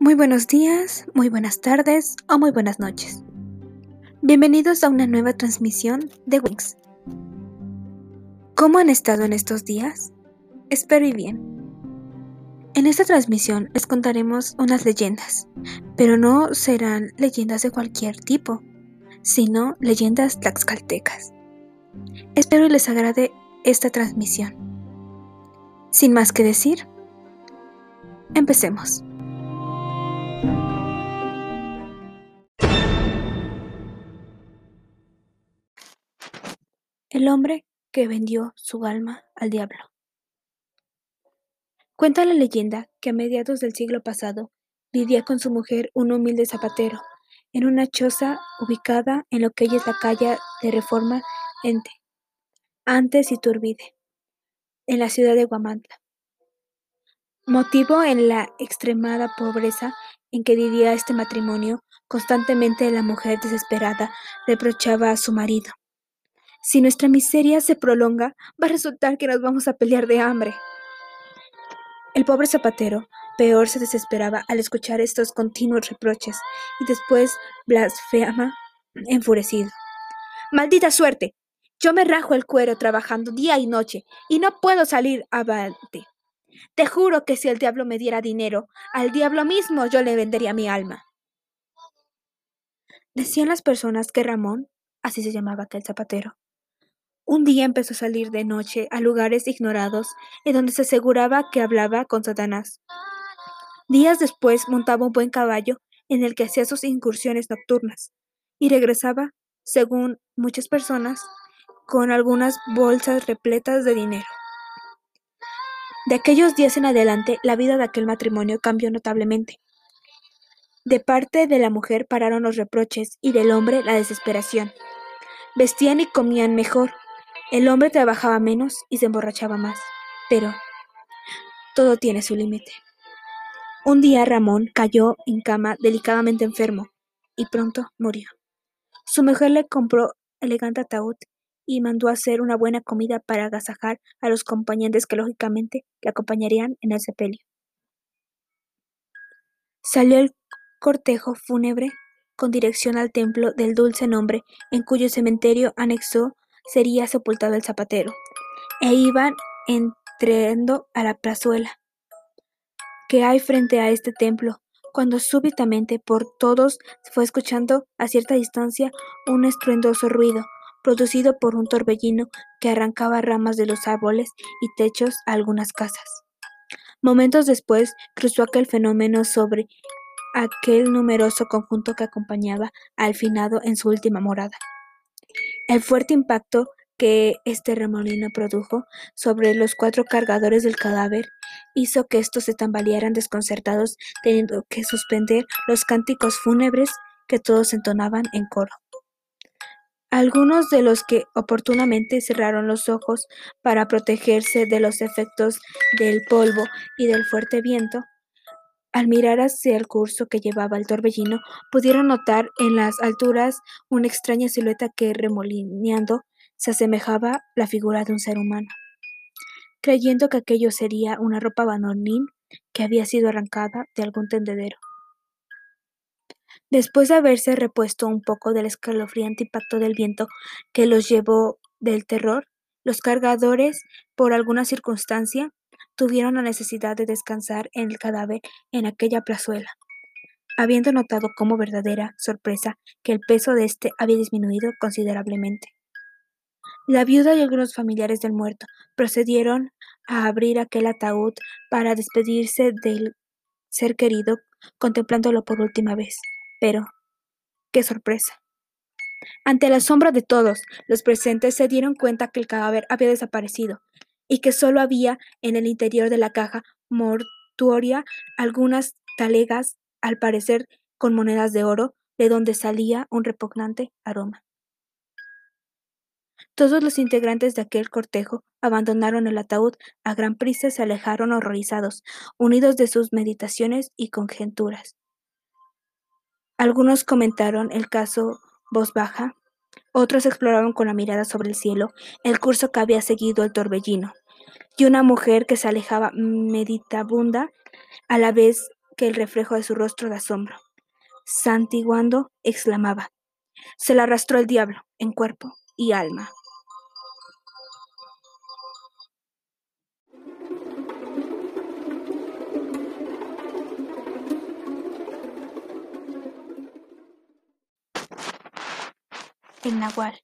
Muy buenos días, muy buenas tardes o muy buenas noches. Bienvenidos a una nueva transmisión de Wings. ¿Cómo han estado en estos días? Espero y bien. En esta transmisión les contaremos unas leyendas, pero no serán leyendas de cualquier tipo, sino leyendas tlaxcaltecas. Espero y les agrade esta transmisión. Sin más que decir, empecemos. El hombre que vendió su alma al diablo. Cuenta la leyenda que a mediados del siglo pasado vivía con su mujer un humilde zapatero en una choza ubicada en lo que hoy es la calle de Reforma Ente, antes Iturbide, en la ciudad de Guamantla. Motivo en la extremada pobreza en que vivía este matrimonio, constantemente la mujer desesperada reprochaba a su marido si nuestra miseria se prolonga, va a resultar que nos vamos a pelear de hambre. El pobre zapatero peor se desesperaba al escuchar estos continuos reproches y después blasfema enfurecido. Maldita suerte. Yo me rajo el cuero trabajando día y noche y no puedo salir avante. Te juro que si el diablo me diera dinero, al diablo mismo yo le vendería mi alma. Decían las personas que Ramón, así se llamaba aquel zapatero, un día empezó a salir de noche a lugares ignorados en donde se aseguraba que hablaba con Satanás. Días después montaba un buen caballo en el que hacía sus incursiones nocturnas y regresaba, según muchas personas, con algunas bolsas repletas de dinero. De aquellos días en adelante, la vida de aquel matrimonio cambió notablemente. De parte de la mujer pararon los reproches y del hombre la desesperación. Vestían y comían mejor, el hombre trabajaba menos y se emborrachaba más, pero todo tiene su límite. Un día Ramón cayó en cama delicadamente enfermo y pronto murió. Su mujer le compró elegante ataúd y mandó hacer una buena comida para agasajar a los compañeros que lógicamente le acompañarían en el sepelio. Salió el cortejo fúnebre con dirección al templo del dulce nombre, en cuyo cementerio anexó sería sepultado el zapatero, e iban entrando a la plazuela que hay frente a este templo, cuando súbitamente por todos se fue escuchando a cierta distancia un estruendoso ruido, producido por un torbellino que arrancaba ramas de los árboles y techos a algunas casas. Momentos después cruzó aquel fenómeno sobre aquel numeroso conjunto que acompañaba al finado en su última morada. El fuerte impacto que este remolino produjo sobre los cuatro cargadores del cadáver hizo que estos se tambalearan desconcertados, teniendo que suspender los cánticos fúnebres que todos entonaban en coro. Algunos de los que oportunamente cerraron los ojos para protegerse de los efectos del polvo y del fuerte viento, al mirar hacia el curso que llevaba el torbellino, pudieron notar en las alturas una extraña silueta que, remolineando, se asemejaba la figura de un ser humano. Creyendo que aquello sería una ropa banonín que había sido arrancada de algún tendedero. Después de haberse repuesto un poco del escalofriante impacto del viento que los llevó del terror, los cargadores, por alguna circunstancia, tuvieron la necesidad de descansar en el cadáver en aquella plazuela, habiendo notado como verdadera sorpresa que el peso de éste había disminuido considerablemente. La viuda y algunos familiares del muerto procedieron a abrir aquel ataúd para despedirse del ser querido, contemplándolo por última vez. Pero, qué sorpresa. Ante el asombro de todos, los presentes se dieron cuenta que el cadáver había desaparecido y que solo había en el interior de la caja mortuoria algunas talegas, al parecer con monedas de oro, de donde salía un repugnante aroma. Todos los integrantes de aquel cortejo abandonaron el ataúd a gran prisa y se alejaron horrorizados, unidos de sus meditaciones y conjeturas. Algunos comentaron el caso voz baja, otros exploraron con la mirada sobre el cielo el curso que había seguido el torbellino, y una mujer que se alejaba meditabunda, a la vez que el reflejo de su rostro de asombro. Santiguando, exclamaba, se la arrastró el diablo en cuerpo y alma. El Nahual.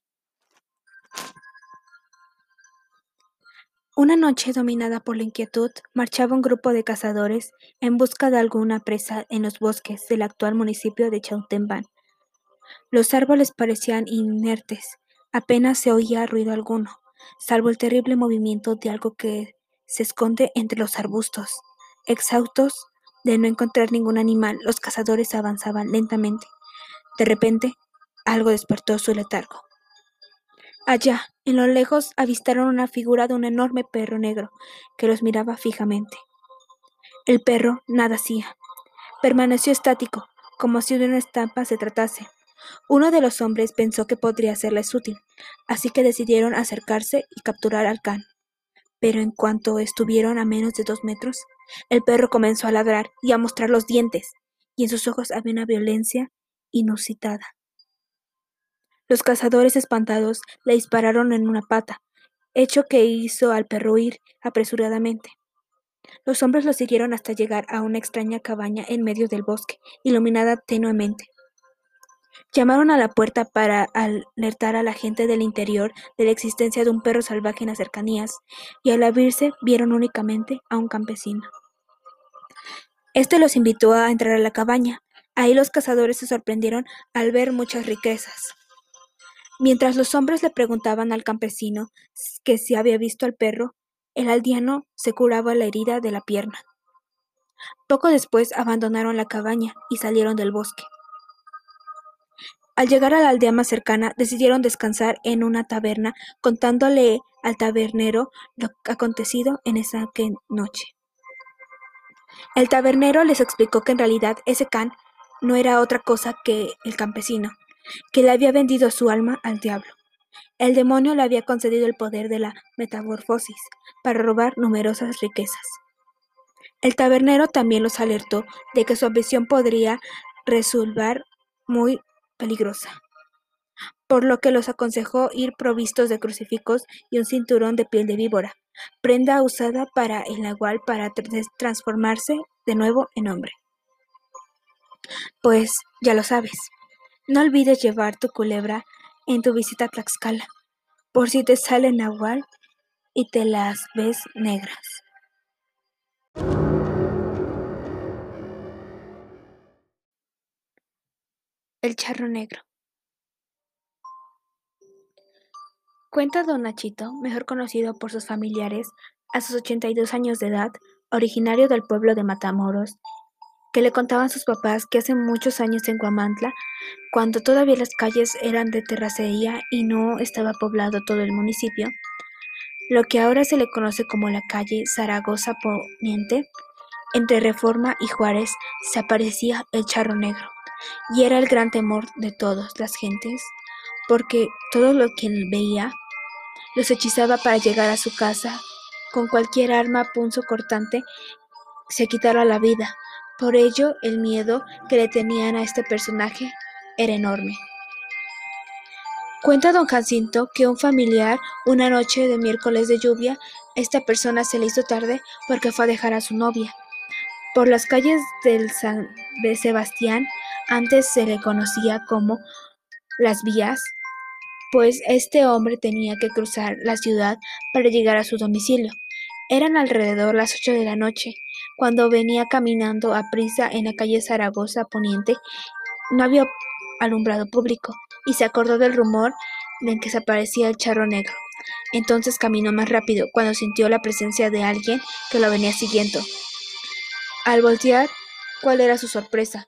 Una noche dominada por la inquietud, marchaba un grupo de cazadores en busca de alguna presa en los bosques del actual municipio de Chautempan. Los árboles parecían inertes, apenas se oía ruido alguno, salvo el terrible movimiento de algo que se esconde entre los arbustos. Exhaustos de no encontrar ningún animal, los cazadores avanzaban lentamente. De repente, algo despertó su letargo. Allá, en lo lejos, avistaron una figura de un enorme perro negro que los miraba fijamente. El perro nada hacía. Permaneció estático, como si de una estampa se tratase. Uno de los hombres pensó que podría serles útil, así que decidieron acercarse y capturar al can. Pero en cuanto estuvieron a menos de dos metros, el perro comenzó a ladrar y a mostrar los dientes, y en sus ojos había una violencia inusitada. Los cazadores espantados le dispararon en una pata, hecho que hizo al perro huir apresuradamente. Los hombres lo siguieron hasta llegar a una extraña cabaña en medio del bosque, iluminada tenuemente. Llamaron a la puerta para alertar a la gente del interior de la existencia de un perro salvaje en las cercanías, y al abrirse vieron únicamente a un campesino. Este los invitó a entrar a la cabaña. Ahí los cazadores se sorprendieron al ver muchas riquezas. Mientras los hombres le preguntaban al campesino que si había visto al perro, el aldeano se curaba la herida de la pierna. Poco después abandonaron la cabaña y salieron del bosque. Al llegar a la aldea más cercana, decidieron descansar en una taberna, contándole al tabernero lo acontecido en esa noche. El tabernero les explicó que en realidad ese can no era otra cosa que el campesino, que le había vendido su alma al diablo. El demonio le había concedido el poder de la metamorfosis para robar numerosas riquezas. El tabernero también los alertó de que su ambición podría resultar muy peligrosa, por lo que los aconsejó ir provistos de crucifijos y un cinturón de piel de víbora, prenda usada para el nahual para transformarse de nuevo en hombre. Pues ya lo sabes, no olvides llevar tu culebra en tu visita a Tlaxcala, por si te sale nahual y te las ves negras. El charro negro. Cuenta don Nachito, mejor conocido por sus familiares, a sus 82 años de edad, originario del pueblo de Matamoros, que le contaban sus papás que hace muchos años en Guamantla, cuando todavía las calles eran de terracería y no estaba poblado todo el municipio, lo que ahora se le conoce como la calle Zaragoza Poniente, entre Reforma y Juárez, se aparecía el charro negro, y era el gran temor de todas las gentes, porque todo lo que él veía los hechizaba para llegar a su casa con cualquier arma punzo cortante se quitara la vida, por ello, el miedo que le tenían a este personaje era enorme. Cuenta don Jacinto que un familiar, una noche de miércoles de lluvia, esta persona se le hizo tarde porque fue a dejar a su novia. Por las calles del San Sebastián, antes se le conocía como las vías, pues este hombre tenía que cruzar la ciudad para llegar a su domicilio. Eran alrededor las ocho de la noche, cuando venía caminando a prisa en la calle Zaragoza Poniente. No había alumbrado público, y se acordó del rumor de que se aparecía el charro negro. Entonces caminó más rápido cuando sintió la presencia de alguien que lo venía siguiendo. Al voltear, ¿cuál era su sorpresa?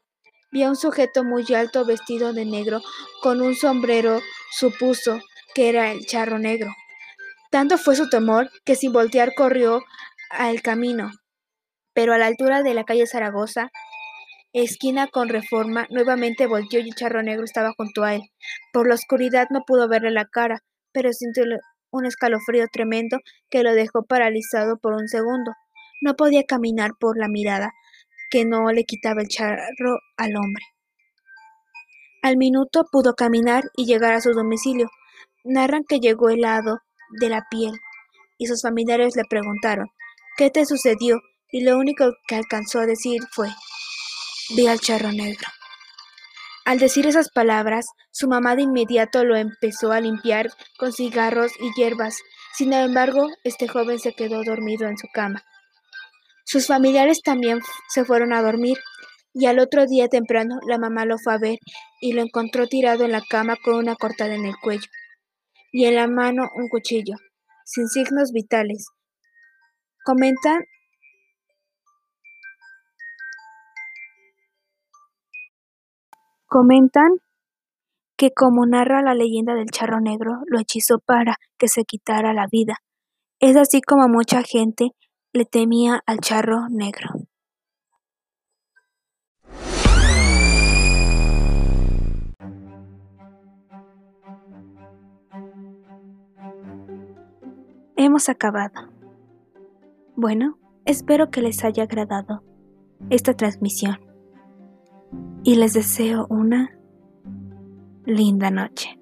Vio a un sujeto muy alto vestido de negro con un sombrero, supuso que era el charro negro. Tanto fue su temor que sin voltear corrió al camino, pero a la altura de la calle Zaragoza, esquina con Reforma, nuevamente volteó y el charro negro estaba junto a él. Por la oscuridad no pudo verle la cara, pero sintió un escalofrío tremendo que lo dejó paralizado por un segundo. No podía caminar por la mirada que no le quitaba el charro al hombre. Al minuto pudo caminar y llegar a su domicilio. Narran que llegó helado de la piel y sus familiares le preguntaron ¿Qué te sucedió? Y lo único que alcanzó a decir fue Vi al charro negro. Al decir esas palabras, su mamá de inmediato lo empezó a limpiar con cigarros y hierbas. Sin embargo, este joven se quedó dormido en su cama. Sus familiares también se fueron a dormir y al otro día temprano la mamá lo fue a ver y lo encontró tirado en la cama con una cortada en el cuello y en la mano un cuchillo, sin signos vitales. Comentan Comentan que como narra la leyenda del charro negro, lo hechizó para que se quitara la vida. Es así como mucha gente le temía al charro negro. Hemos acabado. Bueno, espero que les haya agradado esta transmisión y les deseo una linda noche.